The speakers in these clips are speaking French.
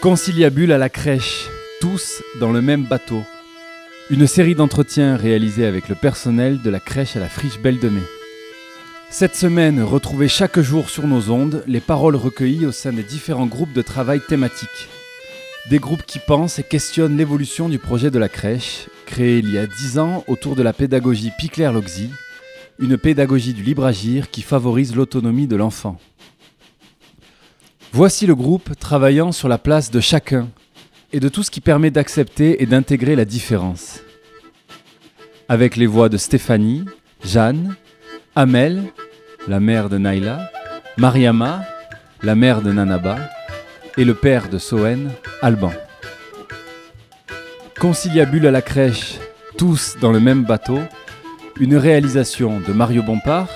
Conciliabule à la crèche, tous dans le même bateau. Une série d'entretiens réalisés avec le personnel de la crèche à la friche Belle de Mai. Cette semaine, retrouvez chaque jour sur nos ondes les paroles recueillies au sein des différents groupes de travail thématiques. Des groupes qui pensent et questionnent l'évolution du projet de la crèche, créé il y a 10 ans autour de la pédagogie Picler-Loxy, une pédagogie du libre agir qui favorise l'autonomie de l'enfant. Voici le groupe travaillant sur la place de chacun et de tout ce qui permet d'accepter et d'intégrer la différence. Avec les voix de Stéphanie, Jeanne, Amel, la mère de Naila, Mariama, la mère de Nanaba, et le père de Sohen, Alban. Conciliabule à la crèche, tous dans le même bateau, une réalisation de Mario Bompard,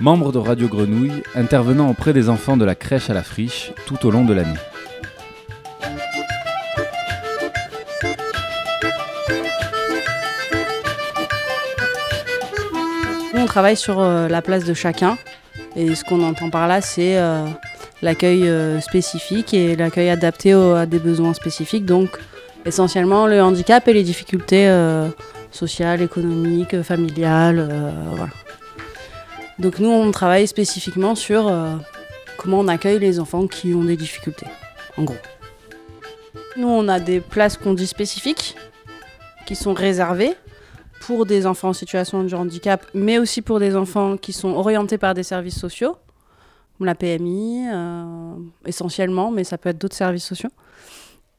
membre de Radio Grenouille, intervenant auprès des enfants de la crèche à la friche tout au long de l'année. On travaille sur euh, la place de chacun. Et ce qu'on entend par là, c'est euh, l'accueil euh, spécifique et l'accueil adapté à des besoins spécifiques. Donc, essentiellement, le handicap et les difficultés sociales, économiques, familiales. voilà. Donc, nous, on travaille spécifiquement sur comment on accueille les enfants qui ont des difficultés, en gros. Nous, on a des places qu'on dit spécifiques, qui sont réservées pour des enfants en situation de handicap, mais aussi pour des enfants qui sont orientés par des services sociaux, comme la PMI, euh, essentiellement, mais ça peut être d'autres services sociaux.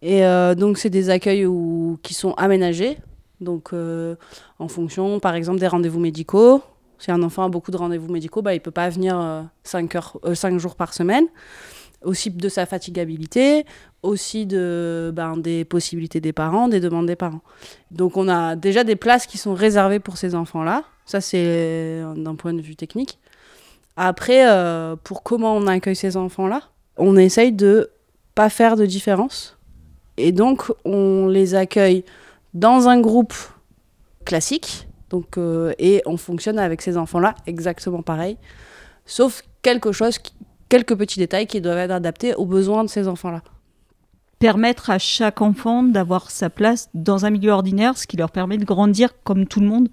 Et euh, donc, c'est des accueils où- qui sont aménagés, donc euh, en fonction, par exemple, des rendez-vous médicaux. Si un enfant a beaucoup de rendez-vous médicaux, bah, il ne peut pas venir 5 jours par semaine. Aussi de sa fatigabilité, aussi de, ben, des possibilités des parents, des demandes des parents. Donc on a déjà des places qui sont réservées pour ces enfants-là. Ça, c'est d'un point de vue technique. Après, euh, pour comment on accueille ces enfants-là, on essaye de pas faire de différence. Et donc, on les accueille dans un groupe classique. Donc, euh, et on fonctionne avec ces enfants-là exactement pareil. Sauf quelque chose, qui- quelques petits détails qui doivent être adaptés aux besoins de ces enfants-là. permettre à chaque enfant d'avoir sa place dans un milieu ordinaire, ce qui leur permet de grandir comme tout le monde.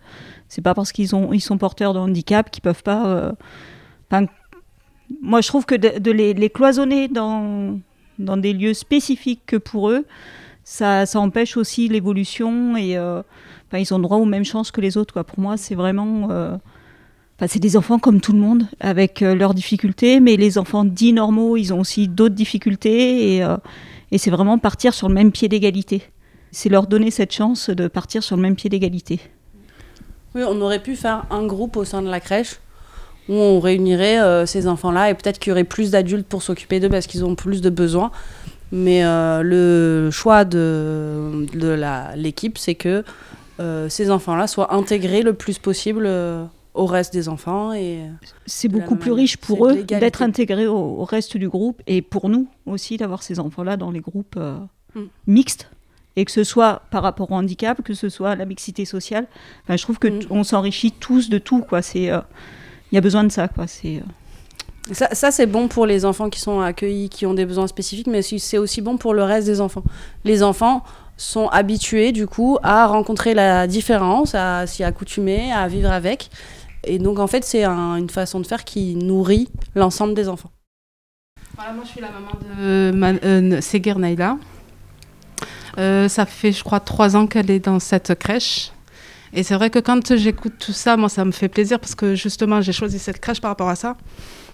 C'est pas parce qu'ils ils sont porteurs de handicap qu'ils peuvent pas. euh, moi, je trouve que de, les, cloisonner dans dans des lieux spécifiques que pour eux, ça, ça empêche aussi l'évolution et euh, ils ont droit aux mêmes chances que les autres. Pour moi, c'est vraiment euh, C'est des enfants comme tout le monde, avec euh, leurs difficultés, mais les enfants dits normaux, ils ont aussi d'autres difficultés, et, euh, et c'est vraiment partir sur le même pied d'égalité. C'est leur donner cette chance de partir sur le même pied d'égalité. Oui, on aurait pu faire un groupe au sein de la crèche où on réunirait euh, ces enfants-là et peut-être qu'il y aurait plus d'adultes pour s'occuper d'eux parce qu'ils ont plus de besoins. Mais le choix de, l'équipe, c'est que ces enfants-là soient intégrés le plus possible au reste des enfants. Et C'est De la beaucoup plus riche pour C'est eux d'être intégrés au, au reste du groupe, et pour nous aussi d'avoir ces enfants-là dans les groupes euh, Mm. mixtes. Et que ce soit par rapport au handicap, que ce soit à la mixité sociale. Enfin, je trouve que Mm. on s'enrichit tous de tout. quoi. C'est, euh, Il y a besoin de ça. Quoi. C'est, euh, ça, ça, c'est bon pour les enfants qui sont accueillis, qui ont des besoins spécifiques, mais c'est aussi bon pour le reste des enfants. Les enfants sont habitués, du coup, à rencontrer la différence, à s'y accoutumer, à vivre avec. Et donc, en fait, c'est un- une façon de faire qui nourrit l'ensemble des enfants. Voilà, moi je suis la maman de Ma- euh, Seger Naila. Euh, ça fait, je crois, trois ans qu'elle est dans cette crèche. Et c'est vrai que quand j'écoute tout ça, moi, ça me fait plaisir parce que justement, j'ai choisi cette crèche par rapport à ça,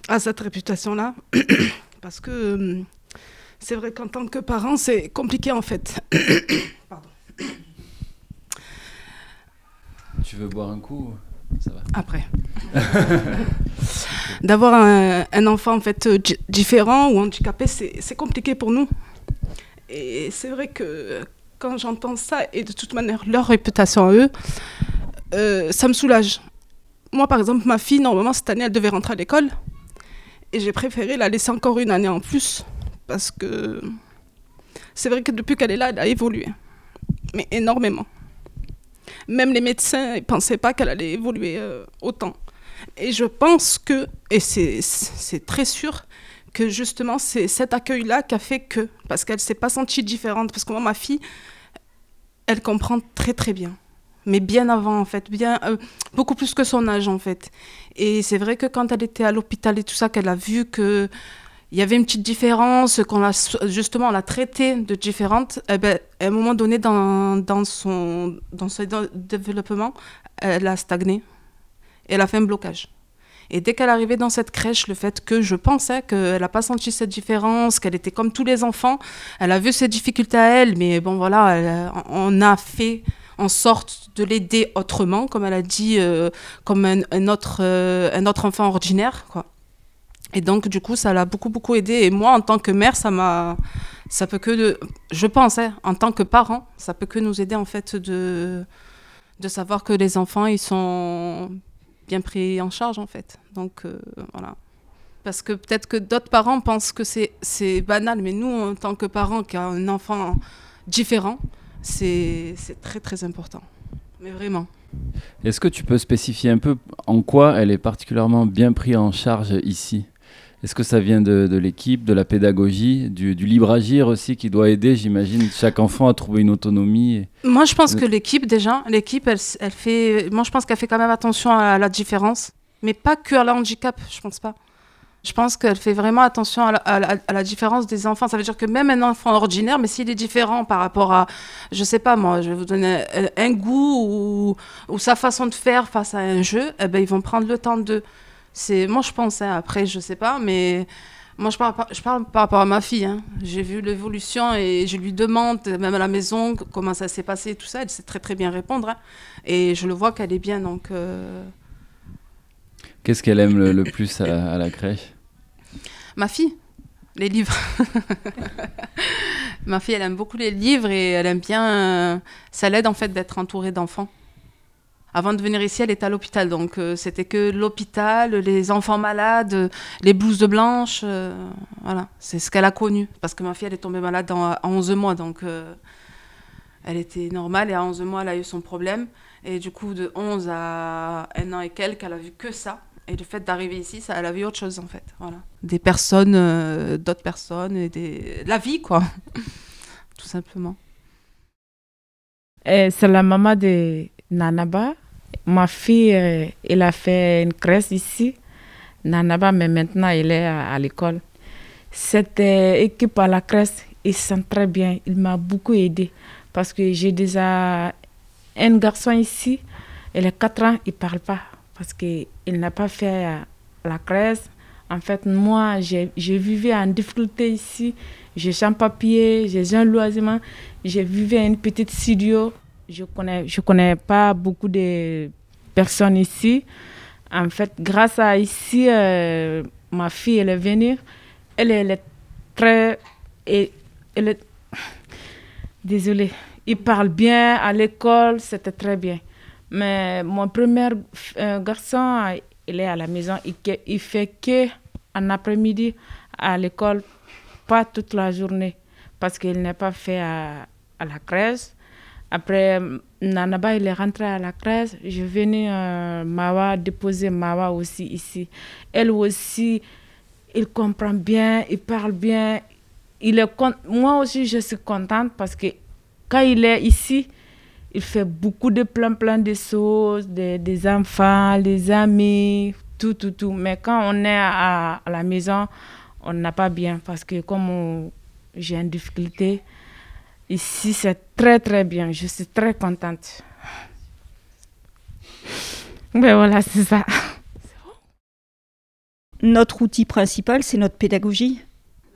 à cette réputation-là. parce que euh, c'est vrai qu'en tant que parent, c'est compliqué en fait. Pardon. Tu veux boire un coup Après. D'avoir un, enfant en fait di- différent ou handicapé, c'est c'est compliqué pour nous. Et c'est vrai que quand j'entends ça, et de toute manière leur réputation à eux, euh, ça me soulage. Moi, par exemple, ma fille, normalement, cette année, elle devait rentrer à l'école. Et j'ai préféré la laisser encore une année en plus. Parce que c'est vrai que depuis qu'elle est là, elle a évolué. Mais énormément. Même les médecins ne pensaient pas qu'elle allait évoluer euh, autant. Et je pense que, et c'est- très sûr, que justement, c'est cet accueil-là qui a fait que, parce qu'elle s'est pas sentie différente, parce que moi, ma fille, elle comprend très très bien. Mais bien avant, en fait, bien, euh, beaucoup plus que son âge, en fait. Et c'est vrai que quand elle était à l'hôpital et tout ça, qu'elle a vu que il y avait une petite différence, qu'on a justement on l'a traitée de différente, eh ben, à un moment donné dans, dans, son, dans son développement, elle a stagné. Elle a fait un blocage. Et dès qu'elle arrivait dans cette crèche, le fait que je pensais qu'elle n'a pas senti cette différence, qu'elle était comme tous les enfants, elle a vu ses difficultés à elle, mais bon voilà, on a fait en sorte de l'aider autrement, comme elle a dit, euh, comme un, autre, euh, un autre enfant ordinaire. Quoi. Et donc, du coup, ça l'a beaucoup, beaucoup aidé. Et moi, en tant que mère, ça m'a. Ça peut que. De, je pense, hein, en tant que parent, ça peut que nous aider, en fait, de, de savoir que les enfants, ils sont bien pris en charge, en fait. Donc, euh, voilà. Parce que peut-être que d'autres parents pensent que c'est banal, mais nous, en tant que parents qui a un enfant différent, c'est très, très important. Mais vraiment. Est-ce que tu peux spécifier un peu en quoi elle est particulièrement bien prise en charge ici? Est-ce que ça vient de, l'équipe, de la pédagogie, du, libre agir aussi qui doit aider, j'imagine, chaque enfant à trouver une autonomie Moi, je pense que l'équipe, déjà, l'équipe, elle, elle, fait. Moi, je pense qu'elle fait quand même attention à la différence, mais pas que à la handicap, je pense pas. Je pense qu'elle fait vraiment attention à la, différence des enfants. Ça veut dire que même un enfant ordinaire, mais s'il est différent par rapport à, je sais pas moi, je vais vous donner un, goût ou, sa façon de faire face à un jeu, eh ben, ils vont prendre le temps de c'est moi je pense hein, après je sais pas mais moi je parle je parle par rapport à ma fille hein. j'ai vu l'évolution et je lui demande même à la maison comment ça s'est passé tout ça elle sait très très bien répondre hein. et je le vois qu'elle est bien donc euh, qu'est-ce qu'elle aime le, plus à, la crèche? Ma fille les livres ma fille elle aime beaucoup les livres et elle aime bien euh, ça l'aide en fait d'être entourée d'enfants avant de venir ici, elle était à l'hôpital. Donc, euh, c'était que l'hôpital, les enfants malades, les blouses de blanche. Euh, voilà, c'est ce qu'elle a connu. Parce que ma fille, elle est tombée malade à 11 mois. Donc, euh, elle était normale. Et à 11 mois, elle a eu son problème. Et du coup, de 11 à un an et quelques, elle a vu que ça. Et le fait d'arriver ici, ça, elle a vu autre chose, en fait. Voilà. Des personnes, d'autres personnes, la vie, quoi. Tout simplement. C'est la maman de Nanaba. Ma fille, euh, elle a fait une crèche ici, Nanaba, mais maintenant elle est à, l'école. Cette euh, équipe à la crèche, ils sont très bien. Il m'a beaucoup aidé parce que j'ai déjà un garçon ici, il a 4 ans, il ne parle pas parce qu'il n'a pas fait euh, la crèche. En fait, moi, j'ai vécu en difficulté ici. J'ai sans papier, j'ai un loisir. J'ai vécu une petite studio je connais, je connais pas beaucoup de personnes ici. En fait, grâce à ici, euh, ma fille, elle est venue. Elle, est très... Elle. Désolée. Il parle bien à l'école, c'était très bien. Mais mon premier euh, garçon, il est à la maison. Il, il fait que en après-midi à l'école, pas toute la journée, parce qu'il n'est pas fait à, à la crèche. Après, Nanaba, il est rentré à la crèche. Je venais euh, Mawa déposer Mawa aussi ici. Elle aussi, il comprend bien, il parle bien. Il est Moi aussi, je suis contente parce que quand il est ici, il fait beaucoup de plein, plein de choses, des, des enfants, des amis, tout, tout, tout. Mais quand on est à la maison, on n'a pas bien parce que comme j'ai une difficulté, Ici, c'est très très bien. Je suis très contente. Ben voilà, c'est ça. Notre outil principal, c'est notre pédagogie.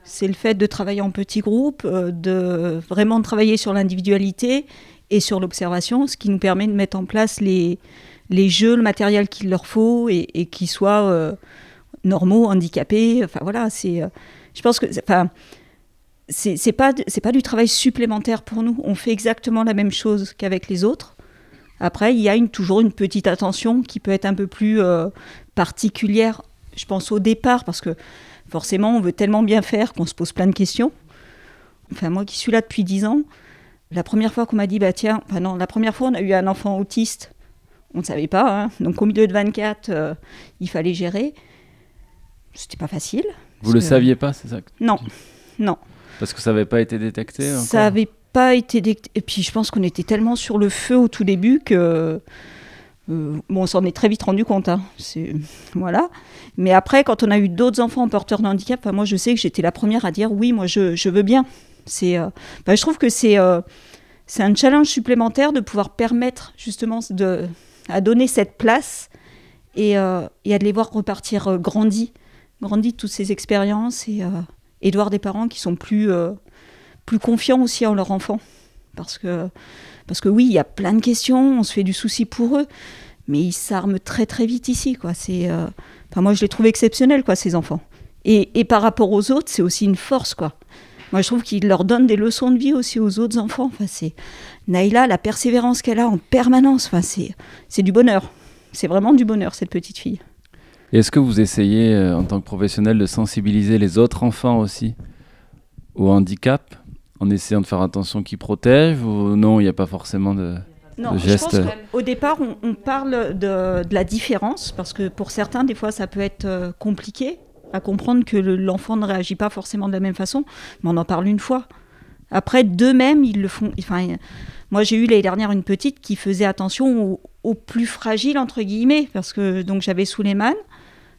C'est le fait de travailler en petits groupes, euh, de vraiment travailler sur l'individualité et sur l'observation, ce qui nous permet de mettre en place les, les jeux, le matériel qu'il leur faut et, qui soient euh, normaux, handicapés. Enfin voilà, c'est. Euh, je pense que. C'est pas c'est pas du travail supplémentaire pour nous. On fait exactement la même chose qu'avec les autres. Après, il y a une, toujours une petite attention qui peut être un peu plus euh, particulière, je pense au départ, parce que forcément, on veut tellement bien faire qu'on se pose plein de questions. Enfin, moi qui suis là depuis 10 ans, la première fois qu'on m'a dit, bah tiens, enfin non, la première fois, on a eu un enfant autiste, on ne savait pas, hein. donc au milieu de 24, euh, il fallait gérer. C'était pas facile, Vous le que- saviez pas, c'est ça Non, non. Parce que ça n'avait pas été détecté Ça avait pas été. dé- Et puis je pense qu'on était tellement sur le feu au tout début que. euh, bon, on s'en est très vite rendu compte. hein. C'est voilà. Mais après, quand on a eu d'autres enfants porteurs de handicap, enfin, moi je sais que j'étais la première à dire oui, moi je, je veux bien. C'est. euh, enfin, je trouve que c'est. euh, c'est un challenge supplémentaire de pouvoir permettre justement de, à donner cette place et, et à de les voir repartir grandis, grandis de toutes ces expériences et, et de voir des parents qui sont plus, euh, plus confiants aussi en leur enfant. Parce que, parce que oui, il y a plein de questions, on se fait du souci pour eux, mais ils s'arment très très vite ici. Quoi. C'est, euh, moi, je les trouve exceptionnels, quoi, ces enfants. Et, et par rapport aux autres, c'est aussi une force. quoi. Moi, je trouve qu'ils leur donnent des leçons de vie aussi aux autres enfants. Enfin, c'est Naïla, la persévérance qu'elle a en permanence, enfin, c'est, c'est du bonheur. C'est vraiment du bonheur, cette petite fille. Est-ce que vous essayez, euh, en tant que professionnel, de sensibiliser les autres enfants aussi au handicap en essayant de faire attention qu'ils protègent ou non, il n'y a pas forcément de... Non, je pense qu'au départ, on, on parle de, de la différence, parce que pour certains, des fois, ça peut être euh, compliqué à comprendre que le- l'enfant ne réagit pas forcément de la même façon, mais on en parle une fois. Après, d'eux-mêmes, ils le font. Enfin, moi, j'ai eu l'année dernière une petite qui faisait attention aux, aux plus fragiles, entre guillemets, parce que donc j'avais Suleiman,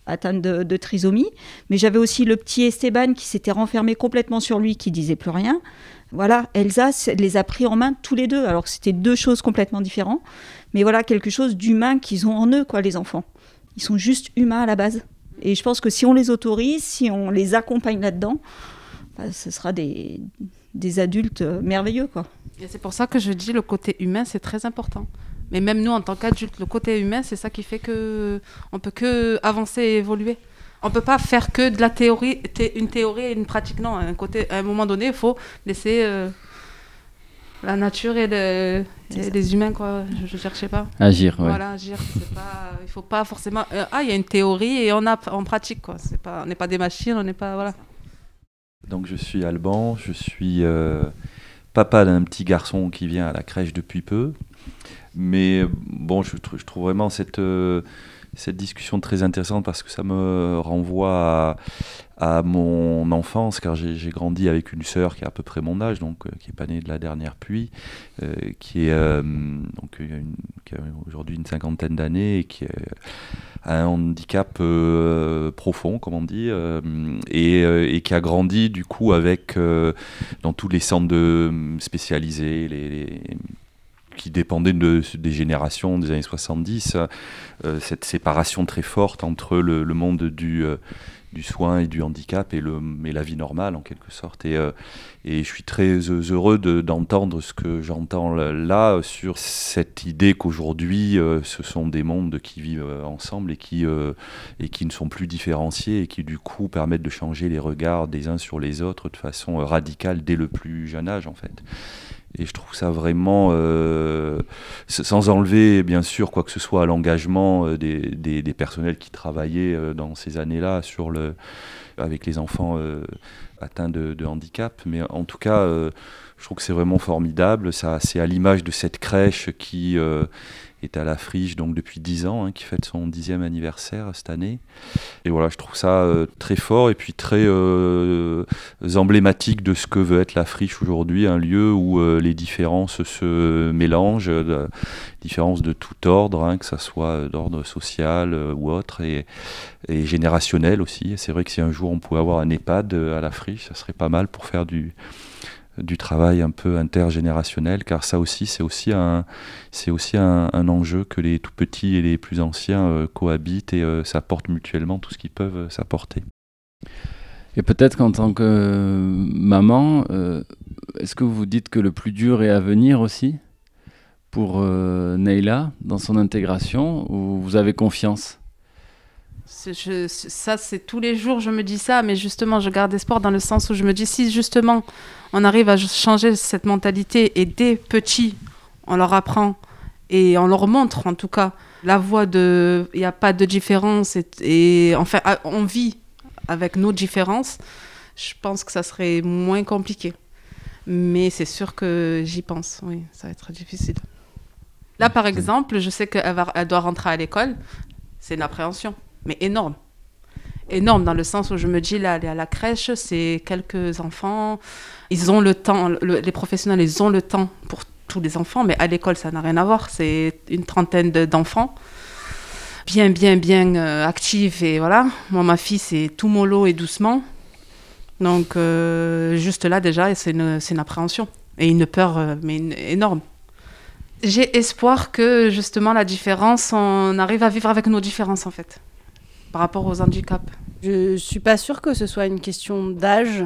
atteinte de, trisomie, mais j'avais aussi le petit Esteban qui s'était renfermé complètement sur lui, qui disait plus rien. Voilà, Elsa les a pris en main tous les deux, alors que c'était deux choses complètement différentes. Mais voilà, quelque chose d'humain qu'ils ont en eux, quoi, les enfants. Ils sont juste humains à la base. Et je pense que si on les autorise, si on les accompagne là-dedans, bah, ce sera des, des adultes euh, merveilleux, quoi. Et c'est pour ça que je dis le côté humain, c'est très important. Mais même nous, en tant qu'adultes, le côté humain, c'est ça qui fait que on peut que avancer et évoluer. On peut pas faire que de la théorie, thé- une théorie et une pratique. Non, un côté, à un moment donné, il faut laisser euh, la nature et, le- les humains, quoi. Je, je cherchais pas. Agir, ouais. Voilà, agir. Pas, il faut pas forcément. euh, ah, il y a une théorie et on a, on pratique, quoi. C'est pas, on n'est pas des machines, on n'est pas, voilà. Donc je suis Alban, je suis euh, papa d'un petit garçon qui vient à la crèche depuis peu. Mais bon, je, trou- je trouve vraiment cette, euh, cette discussion très intéressante parce que ça me renvoie à, mon enfance, car j'ai grandi avec une sœur qui a à peu près mon âge, donc euh, qui est pas née de la dernière pluie, euh, qui est euh, donc a aujourd'hui une cinquantaine d'années et qui a un handicap profond, comme on dit, et, qui a grandi du coup avec dans tous les centres de, spécialisés, les- qui dépendaient de, des générations des années 70, euh, cette séparation très forte entre le, monde du, euh, du soin et du handicap et, le, et la vie normale en quelque sorte. Et, euh, et je suis très heureux de- d'entendre ce que j'entends là sur cette idée qu'aujourd'hui euh, ce sont des mondes qui vivent ensemble et qui, et qui ne sont plus différenciés et qui du coup permettent de changer les regards des uns sur les autres de façon radicale dès le plus jeune âge en fait. Et je trouve ça vraiment, euh, sans enlever bien sûr quoi que ce soit à l'engagement euh, des, des, des personnels qui travaillaient euh, dans ces années-là sur le, avec les enfants euh, atteints de, de handicap. Mais en tout cas, euh, je trouve que c'est vraiment formidable. Ça, c'est à l'image de cette crèche qui euh, est à la friche donc depuis 10 ans, hein, qui fête son dixième anniversaire cette année. Et voilà, je trouve ça euh, très fort et puis très euh, emblématique de ce que veut être la friche aujourd'hui, un lieu où euh, les différences se mélangent, différences de tout ordre, hein, que ce soit d'ordre social ou autre, et, et générationnel aussi. C'est vrai que si un jour on pouvait avoir un EHPAD à la friche, ça serait pas mal pour faire du, du travail un peu intergénérationnel, car ça aussi, c'est aussi un, c'est aussi un, enjeu que les tout petits et les plus anciens euh, cohabitent et euh, s'apportent mutuellement tout ce qu'ils peuvent euh, s'apporter. Et peut-être qu'en tant que maman, est-ce que vous dites que le plus dur est à venir aussi pour Neila dans son intégration ou vous avez confiance? Je- ça, c'est tous les jours, je me dis ça, mais justement, je garde espoir dans le sens où je me dis, si justement on arrive à changer cette mentalité et dès petits, on leur apprend et on leur montre en tout cas la voie de. Il n'y a pas de différence et, et enfin, ah, on vit avec nos différences, je pense que ça serait moins compliqué. Mais c'est sûr que j'y pense, oui, ça va être difficile. Là, par exemple, je sais qu'elle elle doit rentrer à l'école, c'est une appréhension, mais énorme. énorme dans le sens où je me dis, là, aller à la crèche, c'est quelques enfants. Ils ont le temps, le- les professionnels, ils ont le temps pour tous les enfants, mais à l'école, ça n'a rien à voir. C'est une trentaine de- d'enfants. Bien, bien, bien euh, actifs. Et voilà. Moi, ma fille, c'est tout mollo et doucement. Donc, euh, juste là, déjà, c'est une, appréhension. Et une peur, euh, mais énorme. J'ai espoir que, justement, la différence, on arrive à vivre avec nos différences, en fait, par rapport aux handicaps. Je suis pas sûre que ce soit une question d'âge.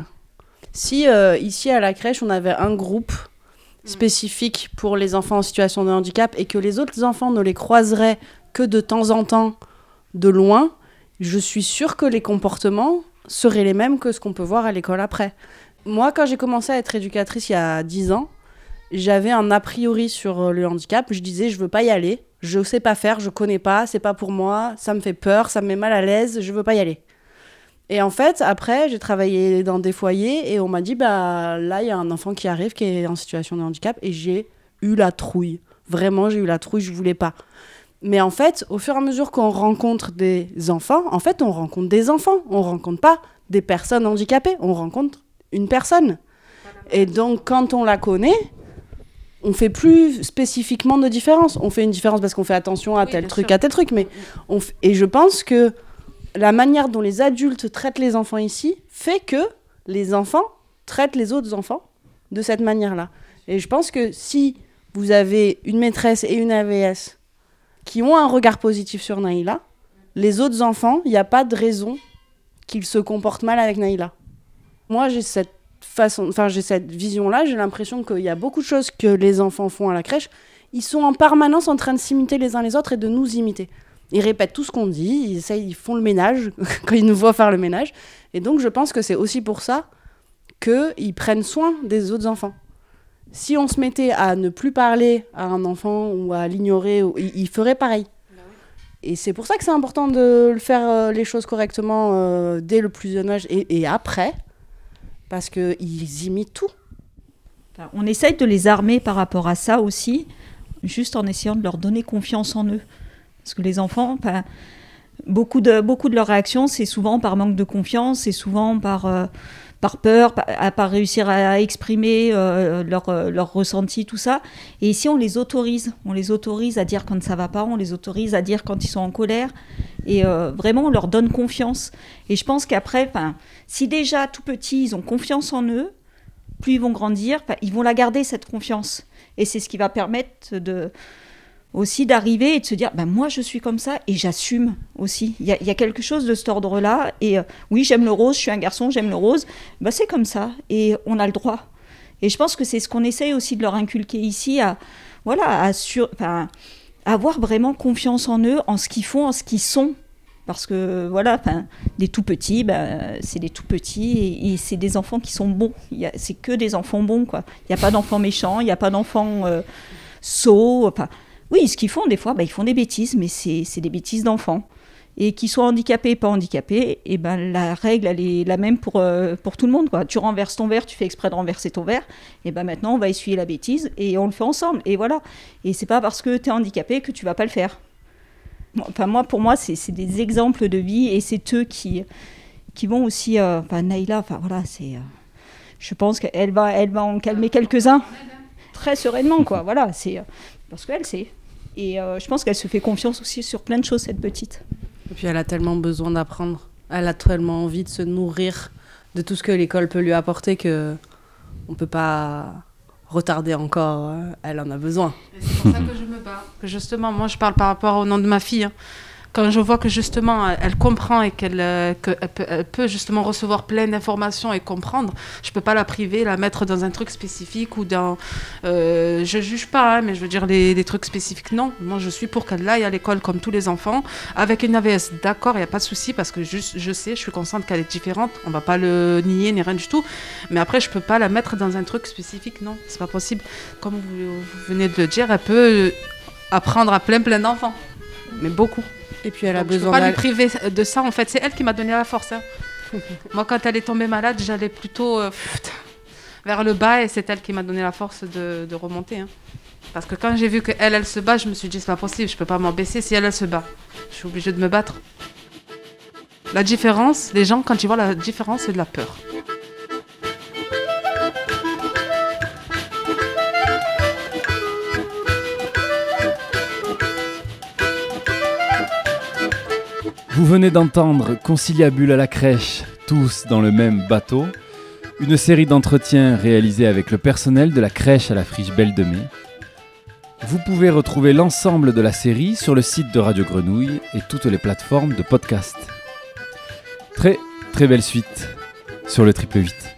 Si euh, ici à la crèche, on avait un groupe spécifique pour les enfants en situation de handicap et que les autres enfants ne les croiseraient que de temps en temps de loin, je suis sûre que les comportements seraient les mêmes que ce qu'on peut voir à l'école après. Moi, quand j'ai commencé à être éducatrice il y a 10 ans, j'avais un a priori sur le handicap. Je disais, je veux pas y aller, je sais pas faire, je connais pas, c'est pas pour moi, ça me fait peur, ça me met mal à l'aise, je veux pas y aller. Et en fait, après, j'ai travaillé dans des foyers et on m'a dit, bah là, il y a un enfant qui arrive qui est en situation de handicap et j'ai eu la trouille. Vraiment, j'ai eu la trouille, je voulais pas. Mais en fait, au fur et à mesure qu'on rencontre des enfants, en fait, on rencontre des enfants. On rencontre pas des personnes handicapées, on rencontre une personne. Et donc, quand on la connaît, on fait plus spécifiquement de différence. On fait une différence parce qu'on fait attention à Oui, tel truc, sûr. à tel truc. Mais on f- Et je pense que la manière dont les adultes traitent les enfants ici fait que les enfants traitent les autres enfants de cette manière-là. Et je pense que si vous avez une maîtresse et une AVS qui ont un regard positif sur Naïla, les autres enfants, il n'y a pas de raison qu'ils se comportent mal avec Naïla. Moi, j'ai cette façon, enfin j'ai cette vision-là. J'ai l'impression qu'il y a beaucoup de choses que les enfants font à la crèche. Ils sont en permanence en train de s'imiter les uns les autres et de nous imiter. Ils répètent tout ce qu'on dit, ils, essayent, ils font le ménage quand ils nous voient faire le ménage. Et donc, je pense que c'est aussi pour ça qu'ils prennent soin des autres enfants. Si on se mettait à ne plus parler à un enfant ou à l'ignorer, il, il ferait pareil. Et c'est pour ça que c'est important de le faire euh, les choses correctement euh, dès le plus jeune âge et, et après, parce qu'ils imitent tout. On essaye de les armer par rapport à ça aussi, juste en essayant de leur donner confiance en eux. Parce que les enfants, enfin, beaucoup, de, beaucoup de leurs réactions, c'est souvent par manque de confiance, c'est souvent par, euh, par peur, à pas réussir à exprimer euh, leur, euh, leur ressenti, tout ça. Et ici, on les autorise. On les autorise à dire quand ça va pas, on les autorise à dire quand ils sont en colère. Et euh, vraiment, on leur donne confiance. Et je pense qu'après, si déjà tout petit, ils ont confiance en eux, plus ils vont grandir, ils vont la garder cette confiance. Et c'est ce qui va permettre de aussi d'arriver et de se dire, ben moi je suis comme ça et j'assume aussi. Il y, a- quelque chose de cet ordre-là. Et euh, oui, j'aime le rose, je suis un garçon, j'aime le rose. Ben, c'est comme ça et on a le droit. Et je pense que c'est ce qu'on essaye aussi de leur inculquer ici, à voilà, à sur, avoir vraiment confiance en eux, en ce qu'ils font, en ce qu'ils sont. Parce que voilà, des tout petits, ben, c'est des tout petits et, c'est des enfants qui sont bons. C'est que des enfants bons, quoi. Il n'y a pas d'enfants méchants, il n'y a pas d'enfants euh, sots. Enfin, oui, ce qu'ils font, des fois, ben, ils font des bêtises, mais c'est c'est des bêtises d'enfants. Et qu'ils soient handicapés pas handicapés, et ben la règle, elle est la même pour, euh, pour tout le monde. Quoi. Tu renverses ton verre, tu fais exprès de renverser ton verre, et ben maintenant on va essuyer la bêtise et on le fait ensemble. Et voilà. Et c'est pas parce que tu es handicapé que tu vas pas le faire. Enfin, moi, pour moi, c'est c'est des exemples de vie et c'est eux qui, qui vont aussi. euh, Enfin, Naïla, enfin voilà, c'est. euh, je pense qu'elle va, elle va en calmer quelques-uns très sereinement, quoi. Voilà, c'est. Parce qu'elle sait. Et euh, je pense qu'elle se fait confiance aussi sur plein de choses, cette petite. Et puis elle a tellement besoin d'apprendre. Elle a tellement envie de se nourrir de tout ce que l'école peut lui apporter que on peut pas retarder encore. euh, Elle en a besoin. C'est pour ça que je me bats. Justement, moi, je parle par rapport au nom de ma fille. hein. Quand je vois que justement, elle, comprend et qu'elle euh, peut, justement recevoir plein d'informations et comprendre, je peux pas la priver, la mettre dans un truc spécifique ou dans. Euh, je juge pas, hein, mais je veux dire les, des trucs spécifiques. Non, moi, je suis pour qu'elle aille à l'école comme tous les enfants, avec une AVS. D'accord, il y a pas de souci parce que juste, je sais, je suis consciente qu'elle est différente. On va pas le nier ni rien du tout. Mais après, je peux pas la mettre dans un truc spécifique. Non, c'est pas possible. Comme vous, vous venez de le dire, elle peut apprendre à plein plein d'enfants, mais beaucoup. Et puis elle a Donc, je peux besoin pas lui priver de ça. En fait, c'est elle qui m'a donné la force. hein. Moi, quand elle est tombée malade, j'allais plutôt euh, vers le bas et c'est elle qui m'a donné la force de, de remonter. hein. Parce que quand j'ai vu que elle, elle se bat, je me suis dit c'est pas possible, je peux pas m'en baisser si elle, elle se bat. Je suis obligée de me battre. La différence, les gens, quand ils voient la différence, c'est de la peur. Vous venez d'entendre Conciliabule à la crèche, tous dans le même bateau, une série d'entretiens réalisés avec le personnel de la crèche à la friche Belle de Mai. Vous pouvez retrouver l'ensemble de la série sur le site de Radio Grenouille et toutes les plateformes de podcast. Très très belle suite sur le triple 8.